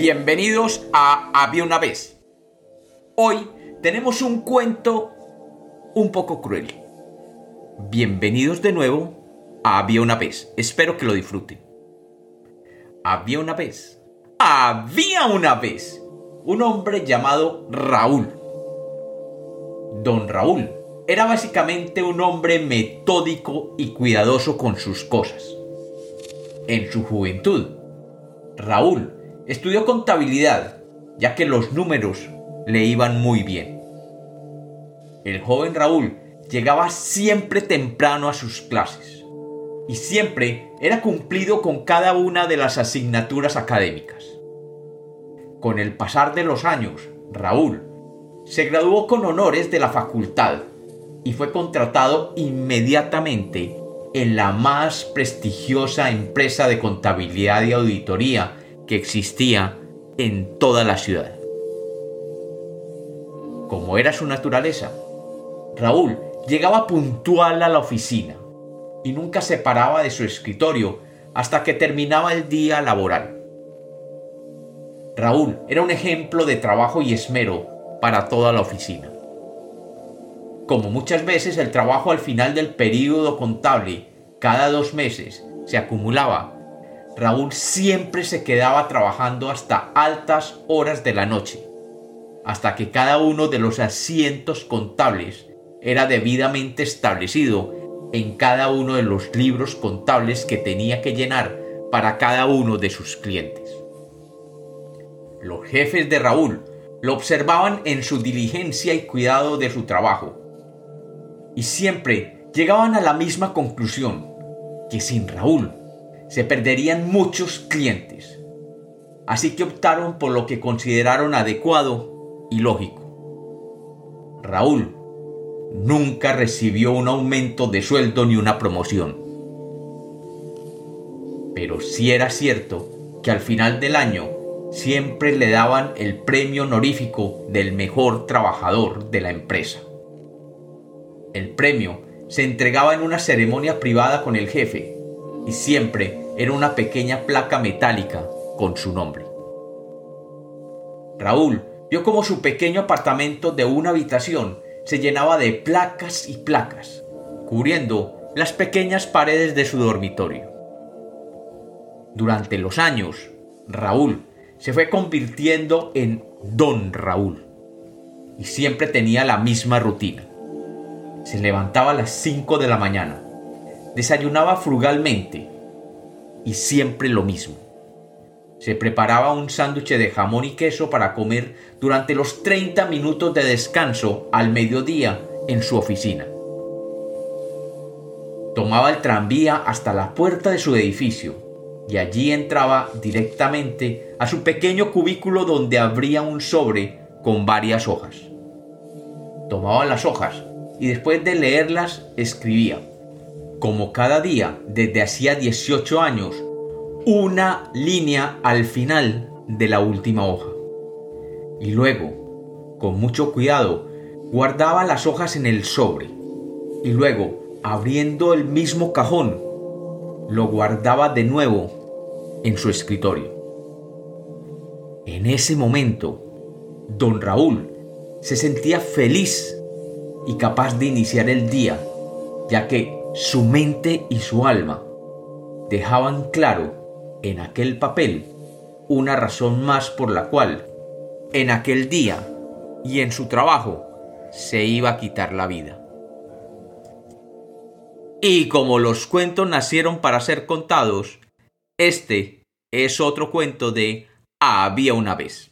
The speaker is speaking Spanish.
Bienvenidos a Había una vez. Hoy tenemos un cuento un poco cruel. Bienvenidos de nuevo a Había una vez. Espero que lo disfruten. Había una vez. Había una vez un hombre llamado Raúl. Don Raúl era básicamente un hombre metódico y cuidadoso con sus cosas. En su juventud, Raúl estudió contabilidad, ya que los números le iban muy bien. El joven Raúl llegaba siempre temprano a sus clases y siempre era cumplido con cada una de las asignaturas académicas. Con el pasar de los años, Raúl se graduó con honores de la facultad y fue contratado inmediatamente en la más prestigiosa empresa de contabilidad y auditoría que existía en toda la ciudad. Como era su naturaleza, Raúl llegaba puntual a la oficina y nunca se paraba de su escritorio hasta que terminaba el día laboral. Raúl era un ejemplo de trabajo y esmero para toda la oficina. Como muchas veces el trabajo al final del período contable, cada dos meses, se acumulaba Raúl siempre se quedaba trabajando hasta altas horas de la noche, hasta que cada uno de los asientos contables era debidamente establecido en cada uno de los libros contables que tenía que llenar para cada uno de sus clientes. Los jefes de Raúl lo observaban en su diligencia y cuidado de su trabajo, y siempre llegaban a la misma conclusión, que sin Raúl se perderían muchos clientes. Así que optaron por lo que consideraron adecuado y lógico. Raúl nunca recibió un aumento de sueldo ni una promoción. Pero sí era cierto que al final del año siempre le daban el premio honorífico del mejor trabajador de la empresa. El premio se entregaba en una ceremonia privada con el jefe y siempre era una pequeña placa metálica con su nombre. Raúl vio como su pequeño apartamento de una habitación se llenaba de placas y placas, cubriendo las pequeñas paredes de su dormitorio. Durante los años, Raúl se fue convirtiendo en Don Raúl y siempre tenía la misma rutina. Se levantaba a las 5 de la mañana, Desayunaba frugalmente y siempre lo mismo. Se preparaba un sándwich de jamón y queso para comer durante los 30 minutos de descanso al mediodía en su oficina. Tomaba el tranvía hasta la puerta de su edificio y allí entraba directamente a su pequeño cubículo donde abría un sobre con varias hojas. Tomaba las hojas y después de leerlas escribía como cada día desde hacía 18 años, una línea al final de la última hoja. Y luego, con mucho cuidado, guardaba las hojas en el sobre. Y luego, abriendo el mismo cajón, lo guardaba de nuevo en su escritorio. En ese momento, don Raúl se sentía feliz y capaz de iniciar el día, ya que su mente y su alma dejaban claro en aquel papel una razón más por la cual en aquel día y en su trabajo se iba a quitar la vida. Y como los cuentos nacieron para ser contados, este es otro cuento de Había una vez.